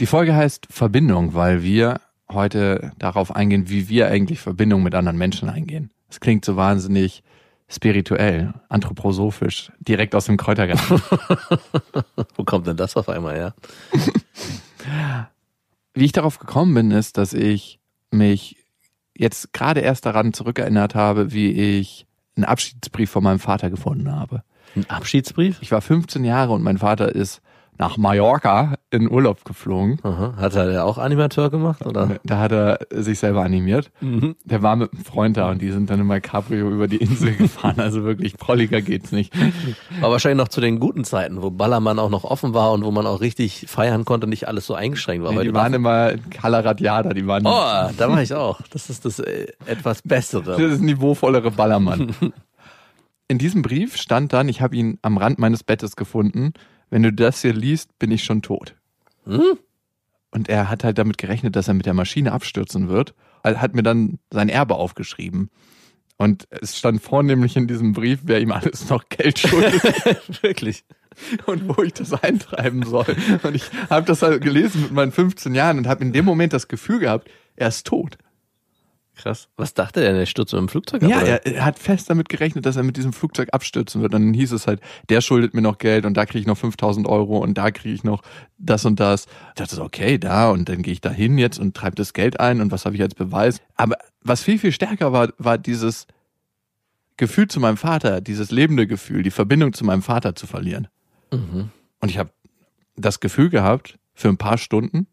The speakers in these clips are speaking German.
Die Folge heißt Verbindung, weil wir heute darauf eingehen, wie wir eigentlich Verbindung mit anderen Menschen eingehen. Es klingt so wahnsinnig spirituell, anthroposophisch, direkt aus dem Kräutergarten. Wo kommt denn das auf einmal her? wie ich darauf gekommen bin, ist, dass ich mich jetzt gerade erst daran zurückerinnert habe, wie ich einen Abschiedsbrief von meinem Vater gefunden habe. Ein Abschiedsbrief? Ich war 15 Jahre und mein Vater ist nach Mallorca in Urlaub geflogen. Aha. Hat er ja auch Animateur gemacht, oder? Da hat er sich selber animiert. Mhm. Der war mit einem Freund da und die sind dann immer Cabrio über die Insel gefahren. Also wirklich prolliger geht's nicht. War wahrscheinlich noch zu den guten Zeiten, wo Ballermann auch noch offen war und wo man auch richtig feiern konnte, nicht alles so eingeschränkt war. Nee, Weil die waren immer in Calaradiada, die waren oh, da war ich auch. Das ist das äh, etwas Bessere. das ist niveauvollere Ballermann. In diesem Brief stand dann, ich habe ihn am Rand meines Bettes gefunden, wenn du das hier liest, bin ich schon tot. Hm? Und er hat halt damit gerechnet, dass er mit der Maschine abstürzen wird. Er hat mir dann sein Erbe aufgeschrieben. Und es stand vornehmlich in diesem Brief, wer ihm alles noch Geld schuldet Wirklich. und wo ich das eintreiben soll. Und ich habe das halt gelesen mit meinen 15 Jahren und habe in dem Moment das Gefühl gehabt, er ist tot. Krass. Was dachte er? Der stürzt mit dem Flugzeug ab? Ja, oder? er, er hat fest damit gerechnet, dass er mit diesem Flugzeug abstürzen wird. Und dann hieß es halt, der schuldet mir noch Geld und da kriege ich noch 5000 Euro und da kriege ich noch das und das. Ich dachte so, okay, da und dann gehe ich da hin jetzt und treibe das Geld ein und was habe ich als Beweis. Aber was viel, viel stärker war, war dieses Gefühl zu meinem Vater, dieses lebende Gefühl, die Verbindung zu meinem Vater zu verlieren. Mhm. Und ich habe das Gefühl gehabt, für ein paar Stunden,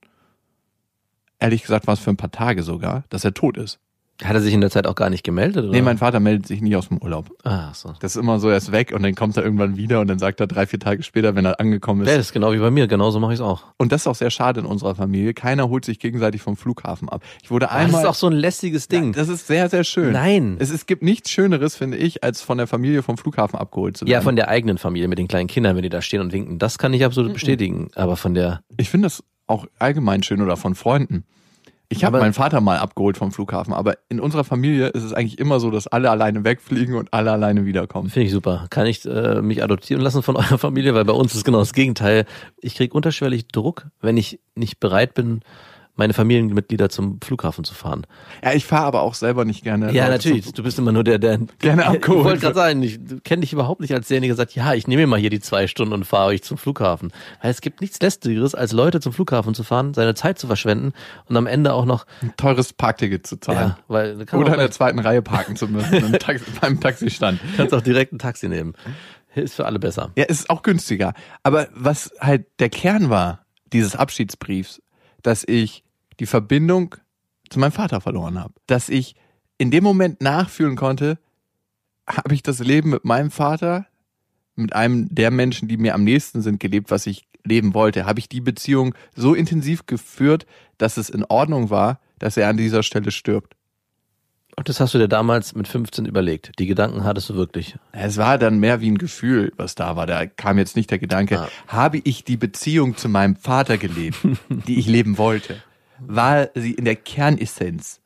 ehrlich gesagt war es für ein paar Tage sogar, dass er tot ist. Hat er sich in der Zeit auch gar nicht gemeldet? Oder? Nee, mein Vater meldet sich nie aus dem Urlaub. Ah, so. Das ist immer so, er ist weg und dann kommt er irgendwann wieder und dann sagt er drei, vier Tage später, wenn er angekommen ist. Ja, das ist genau wie bei mir. Genauso mache ich es auch. Und das ist auch sehr schade in unserer Familie. Keiner holt sich gegenseitig vom Flughafen ab. Ich wurde Das einmal. ist auch so ein lästiges Ding. Ja, das ist sehr, sehr schön. Nein. Es, es gibt nichts Schöneres, finde ich, als von der Familie vom Flughafen abgeholt zu werden. Ja, von der eigenen Familie mit den kleinen Kindern, wenn die da stehen und winken. Das kann ich absolut bestätigen. Aber von der, Ich finde das auch allgemein schön oder von Freunden. Ich habe meinen Vater mal abgeholt vom Flughafen, aber in unserer Familie ist es eigentlich immer so, dass alle alleine wegfliegen und alle alleine wiederkommen. finde ich super. Kann ich äh, mich adoptieren lassen von eurer Familie? Weil bei uns ist genau das Gegenteil. Ich krieg unterschwellig Druck, wenn ich nicht bereit bin, meine Familienmitglieder zum Flughafen zu fahren. Ja, ich fahre aber auch selber nicht gerne. Ja, natürlich. Du bist immer nur der, der Gerne Ich abgeholt wollte gerade sagen, ich kenne dich überhaupt nicht als derjenige, der sagt, ja, ich nehme mir mal hier die zwei Stunden und fahre euch zum Flughafen. Weil es gibt nichts lästigeres, als Leute zum Flughafen zu fahren, seine Zeit zu verschwenden und am Ende auch noch, Ein teures Parkticket zu zahlen. ja, weil du kannst Oder in der zweiten Reihe parken zu müssen im Taxi, beim Taxistand. kannst auch direkt ein Taxi nehmen. Ist für alle besser. Ja, es ist auch günstiger. Aber was halt der Kern war dieses Abschiedsbriefs, dass ich die Verbindung zu meinem Vater verloren habe. Dass ich in dem Moment nachfühlen konnte, habe ich das Leben mit meinem Vater, mit einem der Menschen, die mir am nächsten sind, gelebt, was ich leben wollte. Habe ich die Beziehung so intensiv geführt, dass es in Ordnung war, dass er an dieser Stelle stirbt. Und das hast du dir damals mit 15 überlegt. Die Gedanken hattest du wirklich. Es war dann mehr wie ein Gefühl, was da war. Da kam jetzt nicht der Gedanke, Ah. habe ich die Beziehung zu meinem Vater gelebt, die ich leben wollte? War sie in der Kernessenz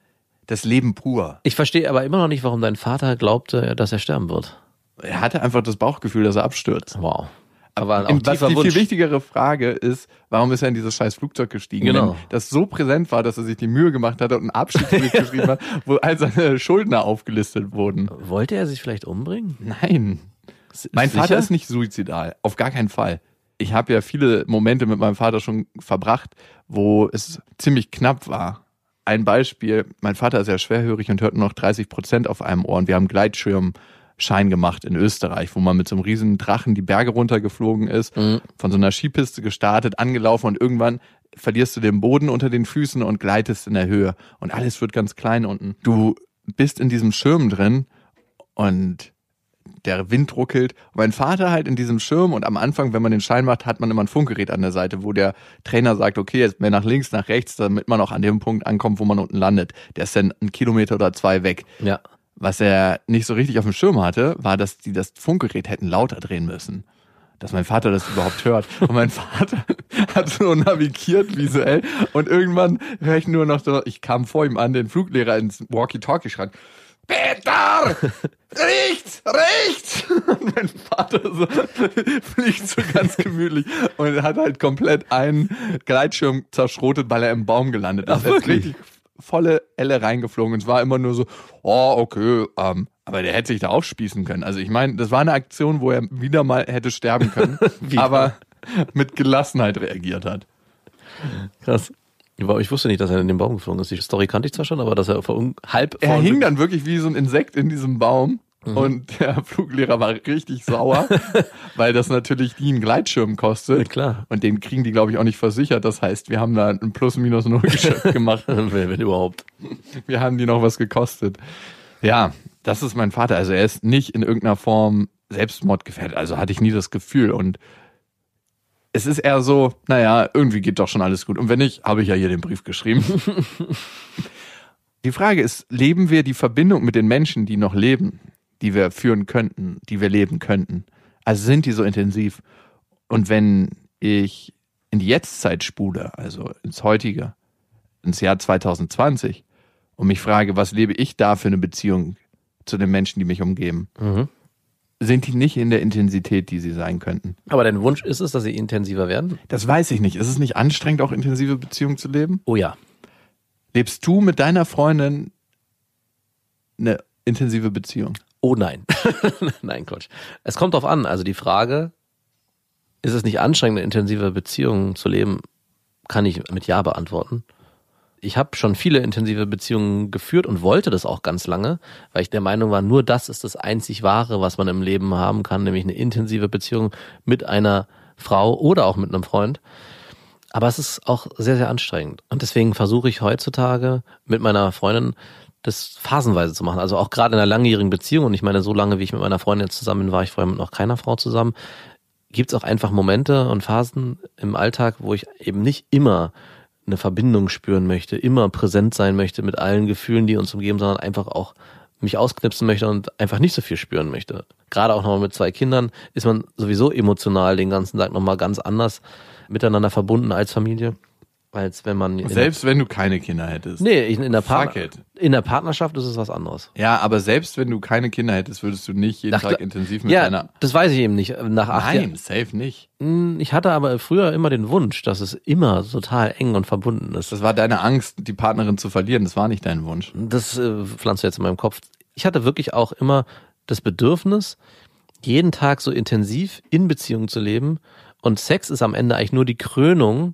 das Leben pur? Ich verstehe aber immer noch nicht, warum dein Vater glaubte, dass er sterben wird. Er hatte einfach das Bauchgefühl, dass er abstürzt. Wow. Aber auch Im- Was tiefer die viel wichtigere Frage ist, warum ist er in dieses scheiß Flugzeug gestiegen? Genau. Wenn das so präsent war, dass er sich die Mühe gemacht hat und einen Abschiedsbrief geschrieben hat, wo all seine Schuldner aufgelistet wurden. Wollte er sich vielleicht umbringen? Nein. Mein Sicher? Vater ist nicht suizidal, auf gar keinen Fall. Ich habe ja viele Momente mit meinem Vater schon verbracht, wo es ziemlich knapp war. Ein Beispiel, mein Vater ist ja schwerhörig und hört nur noch 30 Prozent auf einem Ohr und wir haben Gleitschirmschein gemacht in Österreich, wo man mit so einem riesen Drachen die Berge runtergeflogen ist, Mhm. von so einer Skipiste gestartet, angelaufen und irgendwann verlierst du den Boden unter den Füßen und gleitest in der Höhe und alles wird ganz klein unten. Du bist in diesem Schirm drin und der Wind ruckelt. Mein Vater halt in diesem Schirm und am Anfang, wenn man den Schein macht, hat man immer ein Funkgerät an der Seite, wo der Trainer sagt, okay, jetzt mehr nach links, nach rechts, damit man auch an dem Punkt ankommt, wo man unten landet. Der ist dann einen Kilometer oder zwei weg. Ja. Was er nicht so richtig auf dem Schirm hatte, war, dass die das Funkgerät hätten lauter drehen müssen. Dass mein Vater das überhaupt hört. Und mein Vater hat so navigiert visuell und irgendwann höre ich nur noch so, ich kam vor ihm an, den Fluglehrer ins Walkie-Talkie schreibt, Peter! Rechts! Rechts! Und mein Vater so fliegt so ganz gemütlich und hat halt komplett einen Gleitschirm zerschrotet, weil er im Baum gelandet ist. Er ist richtig volle Elle reingeflogen und es war immer nur so, oh, okay, ähm, aber der hätte sich da aufspießen können. Also ich meine, das war eine Aktion, wo er wieder mal hätte sterben können, aber mit Gelassenheit reagiert hat. Krass. Ich wusste nicht, dass er in den Baum geflogen ist. Die Story kannte ich zwar schon, aber dass er vor, halb Er hing dann wirklich wie so ein Insekt in diesem Baum. Und der Fluglehrer war richtig sauer, weil das natürlich die einen Gleitschirm Ja, kostet. klar. Und den kriegen die, glaube ich, auch nicht versichert. Das heißt, wir haben da ein Plus-Minus-Null-Geschäft gemacht. wenn, wenn überhaupt. Wir haben die noch was gekostet. Ja, das ist mein Vater. Also er ist nicht in irgendeiner Form Selbstmordgefährdet. Also hatte ich nie das Gefühl. Und es ist eher so, naja, irgendwie geht doch schon alles gut. Und wenn nicht, habe ich ja hier den Brief geschrieben. die Frage ist, leben wir die Verbindung mit den Menschen, die noch leben, die wir führen könnten, die wir leben könnten? Also sind die so intensiv? Und wenn ich in die Jetztzeit spule, also ins heutige, ins Jahr 2020 und mich frage, was lebe ich da für eine Beziehung zu den Menschen, die mich umgeben, Mhm. Sind die nicht in der Intensität, die sie sein könnten. Aber dein Wunsch ist es, dass sie intensiver werden? Das weiß ich nicht. Ist es nicht anstrengend, auch intensive Beziehungen zu leben? Oh ja. Lebst du mit deiner Freundin eine intensive Beziehung? Oh nein. nein, Quatsch. Es kommt drauf an. Also die Frage, ist es nicht anstrengend, eine intensive Beziehung zu leben, kann ich mit Ja beantworten. Ich habe schon viele intensive Beziehungen geführt und wollte das auch ganz lange, weil ich der Meinung war, nur das ist das einzig Wahre, was man im Leben haben kann, nämlich eine intensive Beziehung mit einer Frau oder auch mit einem Freund. Aber es ist auch sehr, sehr anstrengend. Und deswegen versuche ich heutzutage mit meiner Freundin das phasenweise zu machen. Also auch gerade in einer langjährigen Beziehung, und ich meine, so lange wie ich mit meiner Freundin jetzt zusammen bin, war ich vorher mit noch keiner Frau zusammen, gibt es auch einfach Momente und Phasen im Alltag, wo ich eben nicht immer eine Verbindung spüren möchte, immer präsent sein möchte mit allen Gefühlen, die uns umgeben, sondern einfach auch mich ausknipsen möchte und einfach nicht so viel spüren möchte. Gerade auch nochmal mit zwei Kindern ist man sowieso emotional den ganzen Tag nochmal ganz anders miteinander verbunden als Familie, als wenn man Selbst wenn du keine Kinder hättest. nee, in, der it. in der Partnerschaft ist es was anderes. Ja, aber selbst wenn du keine Kinder hättest, würdest du nicht jeden Ach, Tag intensiv mit Ja, deiner. das weiß ich eben nicht. Nach acht Nein, Jahren. safe nicht. Hm, Ich hatte aber früher immer den Wunsch, dass es immer total eng und verbunden ist. Das war deine Angst, die Partnerin zu verlieren. Das war nicht dein Wunsch. Das äh, pflanzt du jetzt in meinem Kopf. Ich hatte wirklich auch immer das Bedürfnis, jeden Tag so intensiv in Beziehung zu leben. Und Sex ist am Ende eigentlich nur die Krönung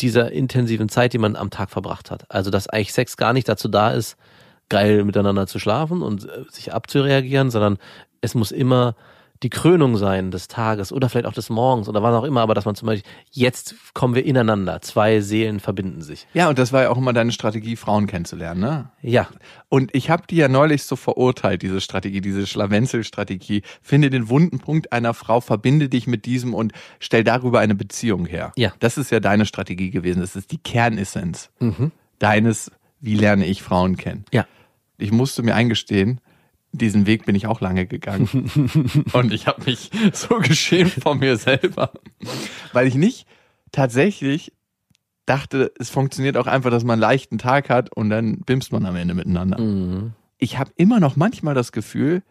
dieser intensiven Zeit, die man am Tag verbracht hat. Also, dass eigentlich Sex gar nicht dazu da ist, geil miteinander zu schlafen und äh, sich abzureagieren, sondern es muss immer die Krönung sein des Tages oder vielleicht auch des Morgens oder was auch immer, aber dass man zum Beispiel, jetzt kommen wir ineinander, zwei Seelen verbinden sich. Ja, und das war ja auch immer deine Strategie, Frauen kennenzulernen, ne? Ja, Und ich habe die ja neulich so verurteilt, diese Strategie, diese Schlawenzel-Strategie. Finde den wunden Punkt einer Frau, verbinde dich mit diesem und stell darüber eine Beziehung her. Ja. Das ist ja deine Strategie gewesen. Das ist die Kernessenz Mhm. deines, wie lerne ich Frauen kennen. ja. Ich musste mir eingestehen, diesen Weg bin ich auch lange gegangen. und ich habe mich so geschämt vor mir selber, weil ich nicht tatsächlich dachte, es funktioniert auch einfach, dass man einen leichten Tag hat und dann bimst man am Ende miteinander. Mhm. Ich habe immer noch manchmal das Gefühl,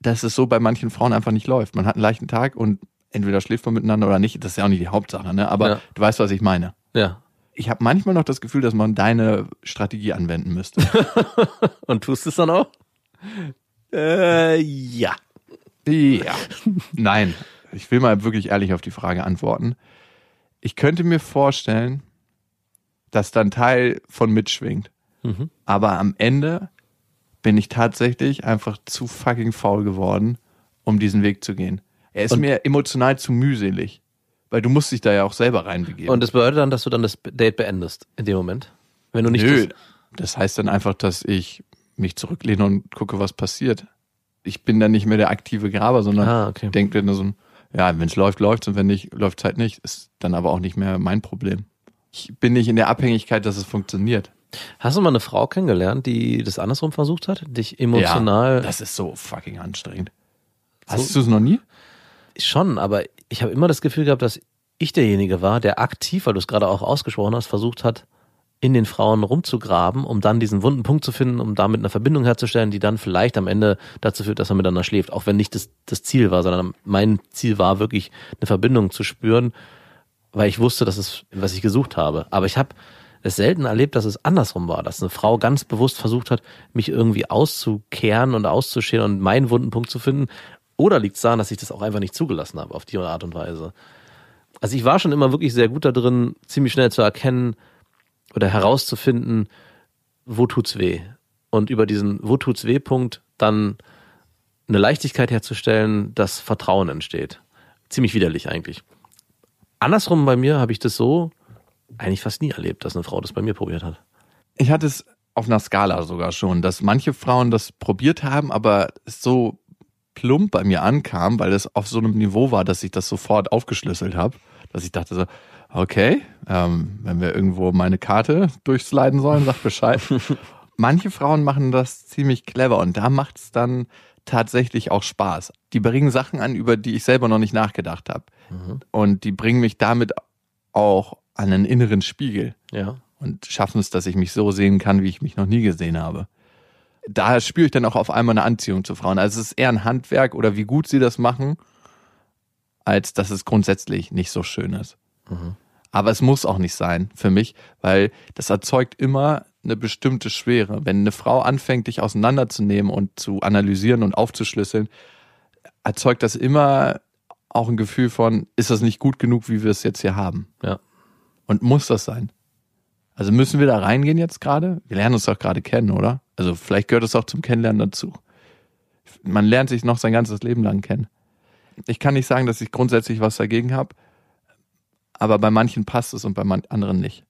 dass es so bei manchen Frauen einfach nicht läuft. Man hat einen leichten Tag und entweder schläft man miteinander oder nicht. Das ist ja auch nicht die Hauptsache, ne? Aber Ja. du weißt, was ich meine. Ja. Ich habe manchmal noch das Gefühl, dass man deine Strategie anwenden müsste. Und tust es dann auch? Äh, ja. Ja. Nein, ich will mal wirklich ehrlich auf die Frage antworten. Ich könnte mir vorstellen, dass dann Teil von mitschwingt. Mhm. Aber am Ende bin ich tatsächlich einfach zu fucking faul geworden, um diesen Weg zu gehen. Er ist Und- mir emotional zu mühselig. Weil du musst dich da ja auch selber reinbegeben. Und das bedeutet dann, dass du dann das Date beendest in dem Moment. Wenn du nicht Nö, das, das heißt dann einfach, dass ich mich zurücklehne und gucke, was passiert. Ich bin dann nicht mehr der aktive Graber, sondern Ah, okay. denke dann so, ja, wenn es läuft, läuft und wenn nicht, läuft es halt nicht. Ist dann aber auch nicht mehr mein Problem. Ich bin nicht in der Abhängigkeit, dass es funktioniert. Hast du mal eine Frau kennengelernt, die das andersrum versucht hat? Dich emotional. Ja, das ist so fucking anstrengend. Hast du es noch nie? Schon, aber ich habe immer das Gefühl gehabt, dass ich derjenige war, der aktiv, weil du es gerade auch ausgesprochen hast, versucht hat, in den Frauen rumzugraben, um dann diesen wunden Punkt zu finden, um damit eine Verbindung herzustellen, die dann vielleicht am Ende dazu führt, dass man miteinander schläft. Auch wenn nicht das, das Ziel war, sondern mein Ziel war wirklich eine Verbindung zu spüren, weil ich wusste, dass es, was ich gesucht habe. Aber ich habe es selten erlebt, dass es andersrum war, dass eine Frau ganz bewusst versucht hat, mich irgendwie auszukehren und auszuscheren und meinen wunden Punkt zu finden. Oder liegt es daran, dass ich das auch einfach nicht zugelassen habe auf die Art und Weise? Also ich war schon immer wirklich sehr gut da drin, ziemlich schnell zu erkennen oder herauszufinden, wo tut's weh. Und über diesen Wo tut's weh Punkt dann eine Leichtigkeit herzustellen, dass Vertrauen entsteht. Ziemlich widerlich eigentlich. Andersrum bei mir habe ich das so eigentlich fast nie erlebt, dass eine Frau das bei mir probiert hat. Ich hatte es auf einer Skala sogar schon, dass manche Frauen das probiert haben, aber es so plump bei mir ankam, weil es auf so einem Niveau war, dass ich das sofort aufgeschlüsselt habe, dass ich dachte so, okay, ähm, wenn wir irgendwo meine Karte durchsliden sollen, sag Bescheid. manche Frauen machen das ziemlich clever und da macht es dann tatsächlich auch Spaß. Die bringen Sachen an, über die ich selber noch nicht nachgedacht habe. Und die bringen mich damit auch an einen inneren Spiegel Ja. und schaffen es, dass ich mich so sehen kann, wie ich mich noch nie gesehen habe. Da spüre ich dann auch auf einmal eine Anziehung zu Frauen. Also es ist eher ein Handwerk oder wie gut sie das machen, als dass es grundsätzlich nicht so schön ist. Aber es muss auch nicht sein für mich, weil das erzeugt immer eine bestimmte Schwere. Wenn eine Frau anfängt, dich auseinanderzunehmen und zu analysieren und aufzuschlüsseln, erzeugt das immer auch ein Gefühl von, ist das nicht gut genug, wie wir es jetzt hier haben? Ja. Und muss das sein? Also müssen wir da reingehen jetzt gerade? Wir lernen uns doch gerade kennen, oder? Also vielleicht gehört es auch zum Kennenlernen dazu. Man lernt sich noch sein ganzes Leben lang kennen. Ich kann nicht sagen, dass ich grundsätzlich was dagegen habe, aber bei manchen passt es und bei anderen nicht.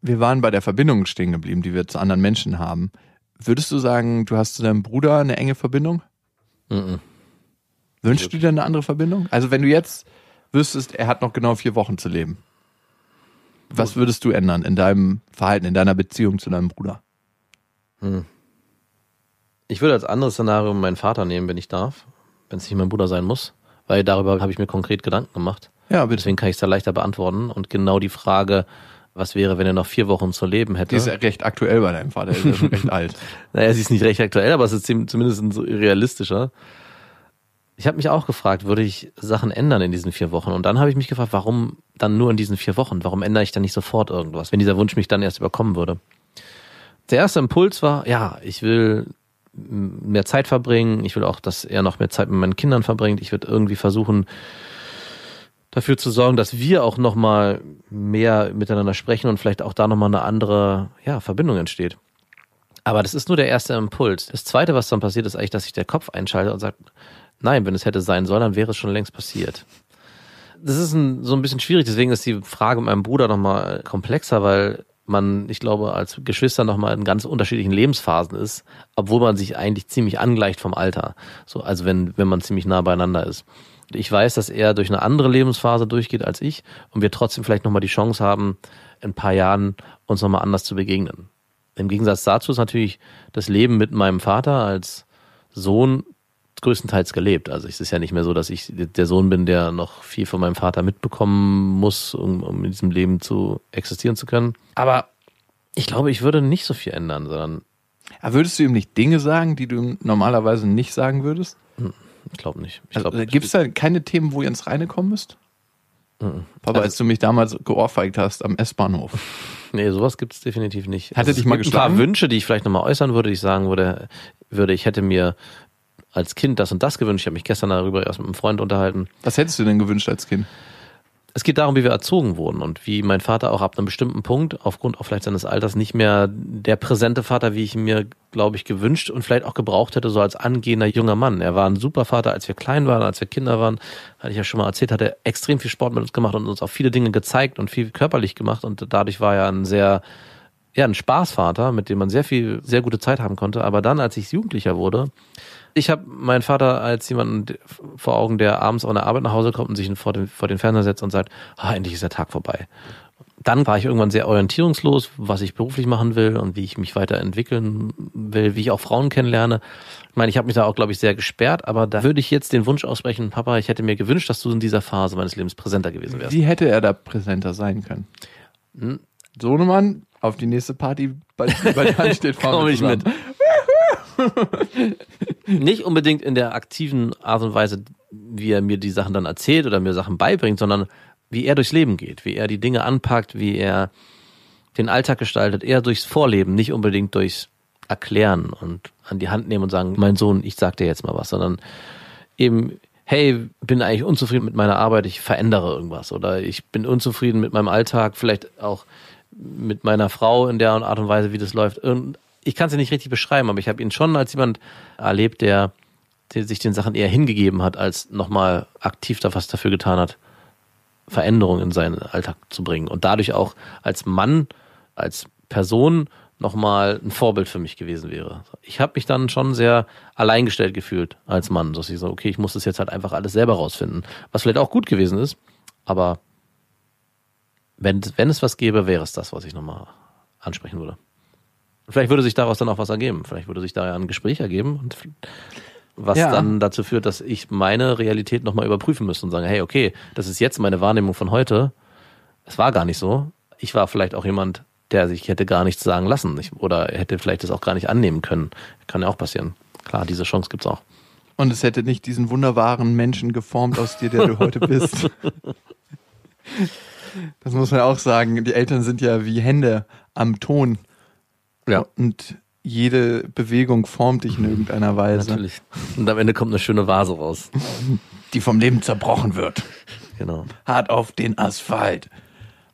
Wir waren bei der Verbindung stehen geblieben, die wir zu anderen Menschen haben. Würdest du sagen, du hast zu deinem Bruder eine enge Verbindung? Mhm. Wünschst du dir eine andere Verbindung? Also wenn du jetzt wüsstest, er hat noch genau vier Wochen zu leben. Was würdest du ändern in deinem Verhalten, in deiner Beziehung zu deinem Bruder? Ich würde als anderes Szenario meinen Vater nehmen, wenn ich darf, wenn es nicht mein Bruder sein muss, weil darüber habe ich mir konkret Gedanken gemacht. Ja, bitte. Deswegen kann ich es da leichter beantworten. Und genau die Frage, was wäre, wenn er noch vier Wochen zu leben hätte? Die ist ja recht aktuell bei deinem Vater, der ist ja schon recht alt. Naja, sie ist nicht recht aktuell, aber es ist zumindest so realistischer. Ich habe mich auch gefragt, würde ich Sachen ändern in diesen vier Wochen? Und dann habe ich mich gefragt, warum dann nur in diesen vier Wochen? Warum ändere ich dann nicht sofort irgendwas, wenn dieser Wunsch mich dann erst überkommen würde? Der erste Impuls war, ja, ich will mehr Zeit verbringen. Ich will auch, dass er noch mehr Zeit mit meinen Kindern verbringt. Ich würde irgendwie versuchen, dafür zu sorgen, dass wir auch noch mal mehr miteinander sprechen und vielleicht auch da noch mal eine andere ja, Verbindung entsteht. Aber das ist nur der erste Impuls. Das zweite, was dann passiert, ist eigentlich, dass sich der Kopf einschaltet und sagt, nein, wenn es hätte sein sollen, dann wäre es schon längst passiert. Das ist ein, so ein bisschen schwierig, deswegen ist die Frage mit meinem Bruder nochmal komplexer, weil man, ich glaube, als Geschwister nochmal in ganz unterschiedlichen Lebensphasen ist, obwohl man sich eigentlich ziemlich angleicht vom Alter. So, also wenn, wenn man ziemlich nah beieinander ist. Ich weiß, dass er durch eine andere Lebensphase durchgeht als ich und wir trotzdem vielleicht nochmal die Chance haben, in ein paar Jahren uns nochmal anders zu begegnen. Im Gegensatz dazu ist natürlich das Leben mit meinem Vater als Sohn größtenteils gelebt. Also es ist ja nicht mehr so, dass ich der Sohn bin, der noch viel von meinem Vater mitbekommen muss, um, um in diesem Leben zu existieren zu können. Aber ich glaube, ich würde nicht so viel ändern, sondern würdest du ihm nicht Dinge sagen, die du normalerweise nicht sagen würdest? Ich glaube nicht. Ich Also, glaube, Gibt es da keine Themen, wo ihr ins Reine kommen müsst? Papa, als du mich damals geohrfeigt hast am S-Bahnhof. Nee, sowas gibt es definitiv nicht. Hat er es dich mal gibt Ein paar geschlagen? Wünsche, die ich vielleicht nochmal äußern würde, die ich sagen würde, würde, ich hätte mir als Kind das und das gewünscht. Ich habe mich gestern darüber erst mit einem Freund unterhalten. Was hättest du denn gewünscht als Kind? Es geht darum, wie wir erzogen wurden und wie mein Vater auch ab einem bestimmten Punkt, aufgrund auch vielleicht seines Alters, nicht mehr der präsente Vater, wie ich mir, glaube ich, gewünscht und vielleicht auch gebraucht hätte, so als angehender junger Mann. Er war ein super Vater, als wir klein waren, als wir Kinder waren, hatte ich ja schon mal erzählt, hat er extrem viel Sport mit uns gemacht und uns auch viele Dinge gezeigt und viel körperlich gemacht und dadurch war er ein sehr ja, ein Spaßvater, mit dem man sehr viel, sehr gute Zeit haben konnte. Aber dann, als ich Jugendlicher wurde, ich habe meinen Vater als jemanden vor Augen, der abends auf der Arbeit nach Hause kommt und sich vor den, vor den Fernseher setzt und sagt, ah, endlich ist der Tag vorbei. Dann war ich irgendwann sehr orientierungslos, was ich beruflich machen will und wie ich mich weiterentwickeln will, wie ich auch Frauen kennenlerne. Ich meine, ich habe mich da auch, glaube ich, sehr gesperrt, aber da würde ich jetzt den Wunsch aussprechen, Papa, ich hätte mir gewünscht, dass du in dieser Phase meines Lebens präsenter gewesen wärst. Wie hätte er da präsenter sein können? Hm? Sohnemann auf die nächste Party, bei, bei der ansteht, fahren Komm ich mit. Nicht unbedingt in der aktiven Art und Weise, wie er mir die Sachen dann erzählt oder mir Sachen beibringt, sondern wie er durchs Leben geht, wie er die Dinge anpackt, wie er den Alltag gestaltet, eher durchs Vorleben, nicht unbedingt durchs Erklären und an die Hand nehmen und sagen, mein Sohn, ich sag dir jetzt mal was, sondern eben, hey, bin eigentlich unzufrieden mit meiner Arbeit, ich verändere irgendwas oder ich bin unzufrieden mit meinem Alltag, vielleicht auch mit meiner Frau in der Art und Weise, wie das läuft. Ich kann es ja nicht richtig beschreiben, aber ich habe ihn schon als jemand erlebt, der, der sich den Sachen eher hingegeben hat, als nochmal aktiv da was dafür getan hat, Veränderungen in seinen Alltag zu bringen und dadurch auch als Mann, als Person nochmal ein Vorbild für mich gewesen wäre. Ich habe mich dann schon sehr alleingestellt gefühlt als Mann, dass ich so, okay, ich muss das jetzt halt einfach alles selber rausfinden, was vielleicht auch gut gewesen ist, aber wenn, wenn es was gäbe, wäre es das, was ich nochmal ansprechen würde. Vielleicht würde sich daraus dann auch was ergeben. Vielleicht würde sich da ja ein Gespräch ergeben und was Ja. dann dazu führt, dass ich meine Realität nochmal überprüfen müsste und sagen, hey, okay, das ist jetzt meine Wahrnehmung von heute. Es war gar nicht so. Ich war vielleicht auch jemand, der sich hätte gar nichts sagen lassen ich, oder hätte vielleicht das auch gar nicht annehmen können. Kann ja auch passieren. Klar, diese Chance gibt's auch. Und es hätte nicht diesen wunderbaren Menschen geformt aus dir, der du heute bist. Das muss man auch sagen. Die Eltern sind ja wie Hände am Ton. Ja. Und jede Bewegung formt dich in irgendeiner Weise, Natürlich. Und am Ende kommt eine schöne Vase raus. die vom Leben zerbrochen wird. Genau. Hart auf den Asphalt.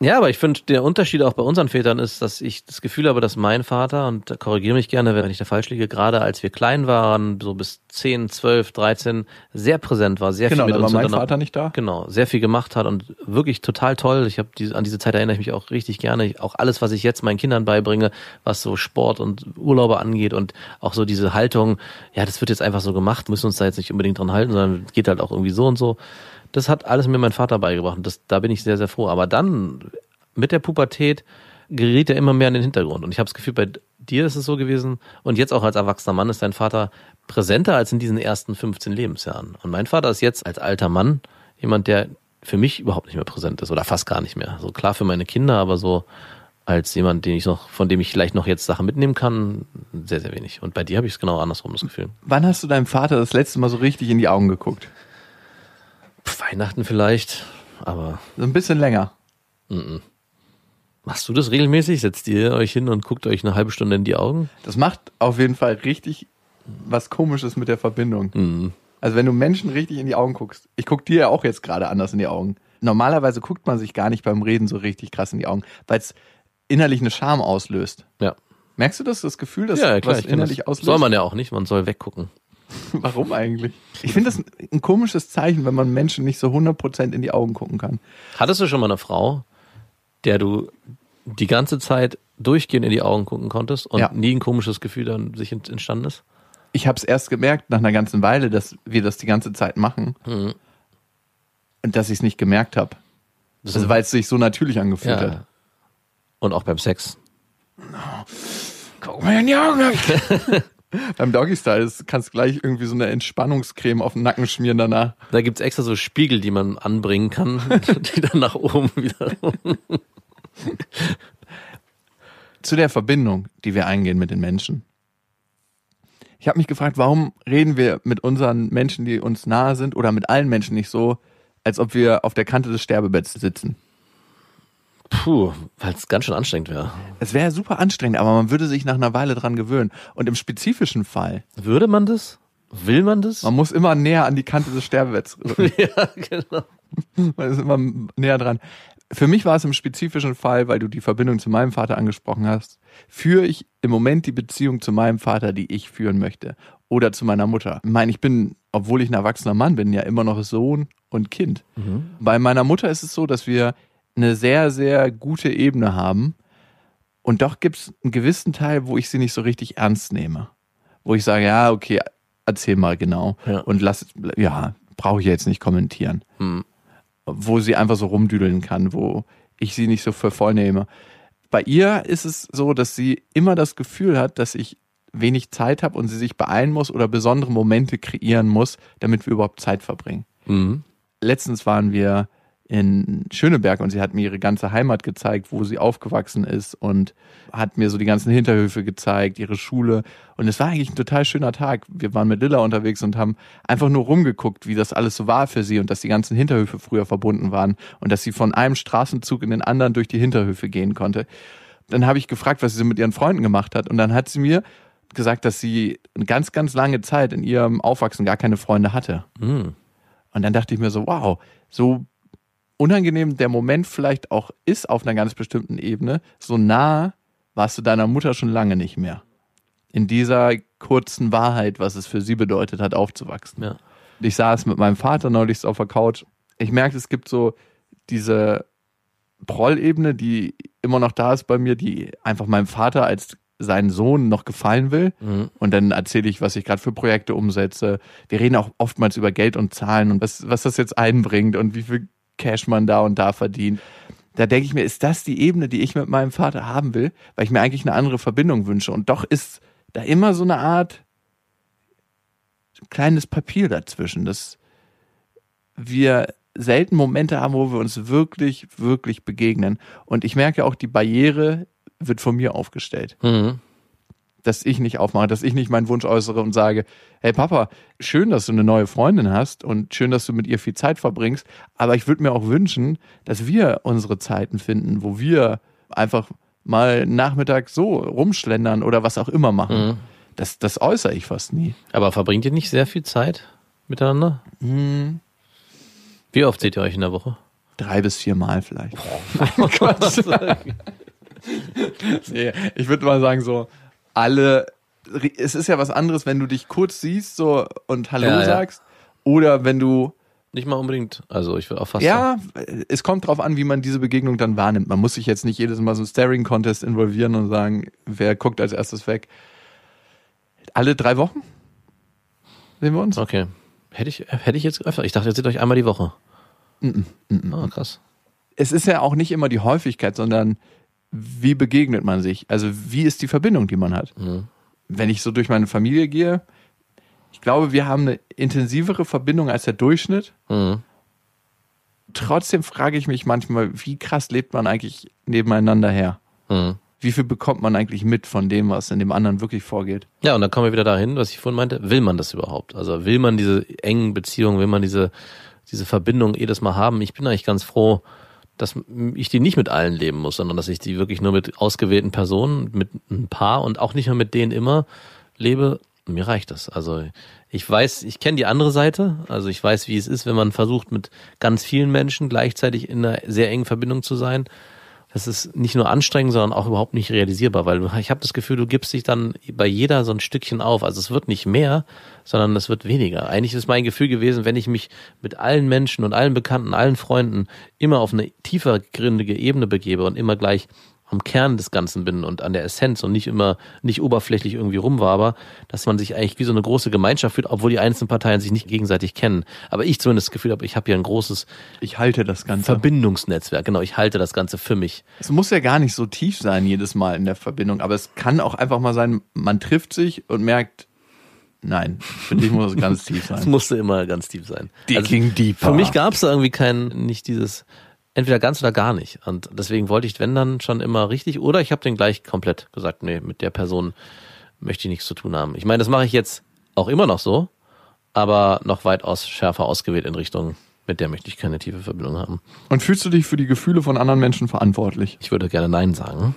Ja, aber ich finde, der Unterschied auch bei unseren Vätern ist, dass ich das Gefühl habe, dass mein Vater, und da korrigiere mich gerne, wenn ich da falsch liege, gerade als wir klein waren, so bis 10, 12, 13, sehr präsent war, sehr Genau, viel mit da war uns mein unternommen- Vater nicht da. Genau, sehr viel gemacht hat und wirklich total toll. Ich habe diese, an diese Zeit erinnere ich mich auch richtig gerne. Ich- Auch alles, was ich jetzt meinen Kindern beibringe, was so Sport und Urlaube angeht und auch so diese Haltung, ja, das wird jetzt einfach so gemacht, müssen uns da jetzt nicht unbedingt dran halten, sondern geht halt auch irgendwie so und so. Das hat alles mir mein Vater beigebracht das, da bin ich sehr, sehr froh. Aber dann mit der Pubertät geriet er immer mehr in den Hintergrund. Und ich habe das Gefühl, bei dir ist es so gewesen und jetzt auch als erwachsener Mann ist dein Vater präsenter als in diesen ersten 15 Lebensjahren. Und mein Vater ist jetzt als alter Mann jemand, der für mich überhaupt nicht mehr präsent ist oder fast gar nicht mehr. So klar für meine Kinder, aber so als jemand, den ich noch, von dem ich vielleicht noch jetzt Sachen mitnehmen kann, sehr, sehr wenig. Und bei dir habe ich es genau andersrum das Gefühl. Wann hast du deinem Vater das letzte Mal so richtig in die Augen geguckt? Weihnachten vielleicht, aber So ein bisschen länger. machst du das regelmäßig? Setzt ihr euch hin und guckt euch eine halbe Stunde in die Augen? Das macht auf jeden Fall richtig was Komisches mit der Verbindung. Mhm. Also wenn du Menschen richtig in die Augen guckst, ich guck dir ja auch jetzt gerade anders in die Augen. Normalerweise guckt man sich gar nicht beim Reden so richtig krass in die Augen, weil es innerlich eine Scham auslöst. Ja. Merkst du das, das Gefühl, dass ja, klar, was innerlich das. auslöst? Soll man ja auch nicht, man soll weggucken. Warum eigentlich? Ich finde das ein, komisches Zeichen, wenn man Menschen nicht so 100% in die Augen gucken kann. Hattest du schon mal eine Frau, der du die ganze Zeit durchgehend in die Augen gucken konntest und Ja. nie ein komisches Gefühl dann sich ent- entstanden ist? Ich habe es erst gemerkt nach einer ganzen Weile, dass wir das die ganze Zeit machen Mhm. und dass ich es nicht gemerkt habe. Also weil es sich so natürlich angefühlt ja. hat. Und auch beim Sex. Guck mir in die Augen. Beim Doggy Style kannst du gleich irgendwie so eine Entspannungscreme auf den Nacken schmieren danach. Da gibt's extra so Spiegel, die man anbringen kann, die dann nach oben wieder. Zu der Verbindung, die wir eingehen mit den Menschen. Ich habe mich gefragt, warum reden wir mit unseren Menschen, die uns nahe sind, oder mit allen Menschen nicht so, als ob wir auf der Kante des Sterbebetts sitzen. Puh, weil es ganz schön anstrengend wäre. Es wäre super anstrengend, aber man würde sich nach einer Weile dran gewöhnen. Und im spezifischen Fall, Würde man das? Will man das? man muss immer näher an die Kante des Sterbebetts rücken. ja, genau. Man ist immer näher dran. Für mich war es im spezifischen Fall, weil du die Verbindung zu meinem Vater angesprochen hast, führe ich im Moment die Beziehung zu meinem Vater, die ich führen möchte. Oder zu meiner Mutter. Ich meine, ich bin, obwohl ich ein erwachsener Mann bin, ja immer noch Sohn und Kind. Bei meiner Mutter ist es so, dass wir eine sehr, sehr gute Ebene haben. Und doch gibt es einen gewissen Teil, wo ich sie nicht so richtig ernst nehme. Wo ich sage, ja, okay, erzähl mal genau. Ja. Und lass, ja, brauche ich jetzt nicht kommentieren. Hm. Wo sie einfach so rumdüdeln kann, wo ich sie nicht so für voll nehme. Bei ihr ist es so, dass sie immer das Gefühl hat, dass ich wenig Zeit habe und sie sich beeilen muss oder besondere Momente kreieren muss, damit wir überhaupt Zeit verbringen. Mhm. Letztens waren wir in Schöneberg und sie hat mir ihre ganze Heimat gezeigt, wo sie aufgewachsen ist und hat mir so die ganzen Hinterhöfe gezeigt, ihre Schule. Und es war eigentlich ein total schöner Tag. Wir waren mit Lilla unterwegs und haben einfach nur rumgeguckt, wie das alles so war für sie und dass die ganzen Hinterhöfe früher verbunden waren und dass sie von einem Straßenzug in den anderen durch die Hinterhöfe gehen konnte. Dann habe ich gefragt, was sie mit ihren Freunden gemacht hat und dann hat sie mir gesagt, dass sie eine ganz, ganz lange Zeit in ihrem Aufwachsen gar keine Freunde hatte. Mhm. Und dann dachte ich mir so, wow, so unangenehm der Moment vielleicht auch ist auf einer ganz bestimmten Ebene, so nah warst du deiner Mutter schon lange nicht mehr. In dieser kurzen Wahrheit, was es für sie bedeutet hat, aufzuwachsen. Ja. Ich saß mit meinem Vater neulich auf der Couch. Ich merke, es gibt so diese Prollebene, die immer noch da ist bei mir, die einfach meinem Vater als seinen Sohn noch gefallen will. Mhm. Und dann erzähle ich, was ich gerade für Projekte umsetze. Wir reden auch oftmals über Geld und Zahlen und was, was das jetzt einbringt und wie viel Cash man da und da verdient. Da denke ich mir, ist das die Ebene, die ich mit meinem Vater haben will, weil ich mir eigentlich eine andere Verbindung wünsche. Und doch ist da immer so eine Art kleines Papier dazwischen, dass wir selten Momente haben, wo wir uns wirklich, wirklich begegnen. Und ich merke auch, die Barriere wird von mir aufgestellt Mhm. Dass ich nicht aufmache, dass ich nicht meinen Wunsch äußere und sage, hey Papa, schön, dass du eine neue Freundin hast und schön, dass du mit ihr viel Zeit verbringst, aber ich würde mir auch wünschen, dass wir unsere Zeiten finden, wo wir einfach mal Nachmittag so rumschlendern oder was auch immer machen. Mhm. Das, das äußere ich fast nie. Aber verbringt ihr nicht sehr viel Zeit miteinander? Hm, Wie oft seht ihr euch in der Woche? drei bis vier Mal vielleicht. nee, ich würde mal sagen, so alle. Es ist ja was anderes, wenn du dich kurz siehst so und Hallo Ja, ja. sagst. Oder wenn du Nicht mal unbedingt. Also ich will auch fast sagen. Ja, es kommt drauf an, wie man diese Begegnung dann wahrnimmt. Man muss sich jetzt nicht jedes Mal so einen Staring-Contest involvieren und sagen, wer guckt als erstes weg. Alle drei Wochen sehen wir uns? Okay. Hätte ich, hätte ich jetzt öfter. Ich dachte, ihr seht euch einmal die Woche. Ah, krass. Es ist ja auch nicht immer die Häufigkeit, sondern wie begegnet man sich? Also wie ist die Verbindung, die man hat? Mhm. Wenn ich so durch meine Familie gehe, ich glaube, wir haben eine intensivere Verbindung als der Durchschnitt. Mhm. Trotzdem frage ich mich manchmal, wie krass lebt man eigentlich nebeneinander her? Mhm. Wie viel bekommt man eigentlich mit von dem, was in dem anderen wirklich vorgeht? Ja, und dann kommen wir wieder dahin, was ich vorhin meinte. Will man das überhaupt? Also will man diese engen Beziehungen, will man diese, diese Verbindung jedes Mal haben? Ich bin eigentlich ganz froh, dass ich die nicht mit allen leben muss, sondern dass ich die wirklich nur mit ausgewählten Personen, mit ein paar und auch nicht mehr mit denen immer lebe. Mir reicht das. Also ich weiß, ich kenne die andere Seite. Also ich weiß, wie es ist, wenn man versucht, mit ganz vielen Menschen gleichzeitig in einer sehr engen Verbindung zu sein. Das ist nicht nur anstrengend, sondern auch überhaupt nicht realisierbar, weil ich habe das Gefühl, du gibst dich dann bei jeder so ein Stückchen auf. Also es wird nicht mehr, sondern es wird weniger. Eigentlich ist mein Gefühl gewesen, wenn ich mich mit allen Menschen und allen Bekannten, allen Freunden immer auf eine tiefer gründige Ebene begebe und immer gleich am Kern des Ganzen bin und an der Essenz und nicht immer nicht oberflächlich irgendwie rumwaber, dass man sich eigentlich wie so eine große Gemeinschaft fühlt, obwohl die einzelnen Parteien sich nicht gegenseitig kennen. Aber ich zumindest das Gefühl habe, ich habe hier ein großes Ich halte das Ganze. Verbindungsnetzwerk. Genau, ich halte das Ganze für mich. es muss ja gar nicht so tief sein jedes Mal in der Verbindung, aber es kann auch einfach mal sein, man trifft sich und merkt, nein, für dich muss es ganz tief Es sein. musste immer ganz tief sein. Digging deeper. Für mich gab es irgendwie kein, nicht dieses, entweder ganz oder gar nicht. Und deswegen wollte ich, wenn dann schon immer richtig, oder ich habe den gleich komplett gesagt, nee, mit der Person möchte ich nichts zu tun haben. Ich meine, das mache ich jetzt auch immer noch so, aber noch weitaus schärfer ausgewählt in Richtung, mit der möchte ich keine tiefe Verbindung haben. Und fühlst du dich für die Gefühle von anderen Menschen verantwortlich? Ich würde gerne Nein sagen.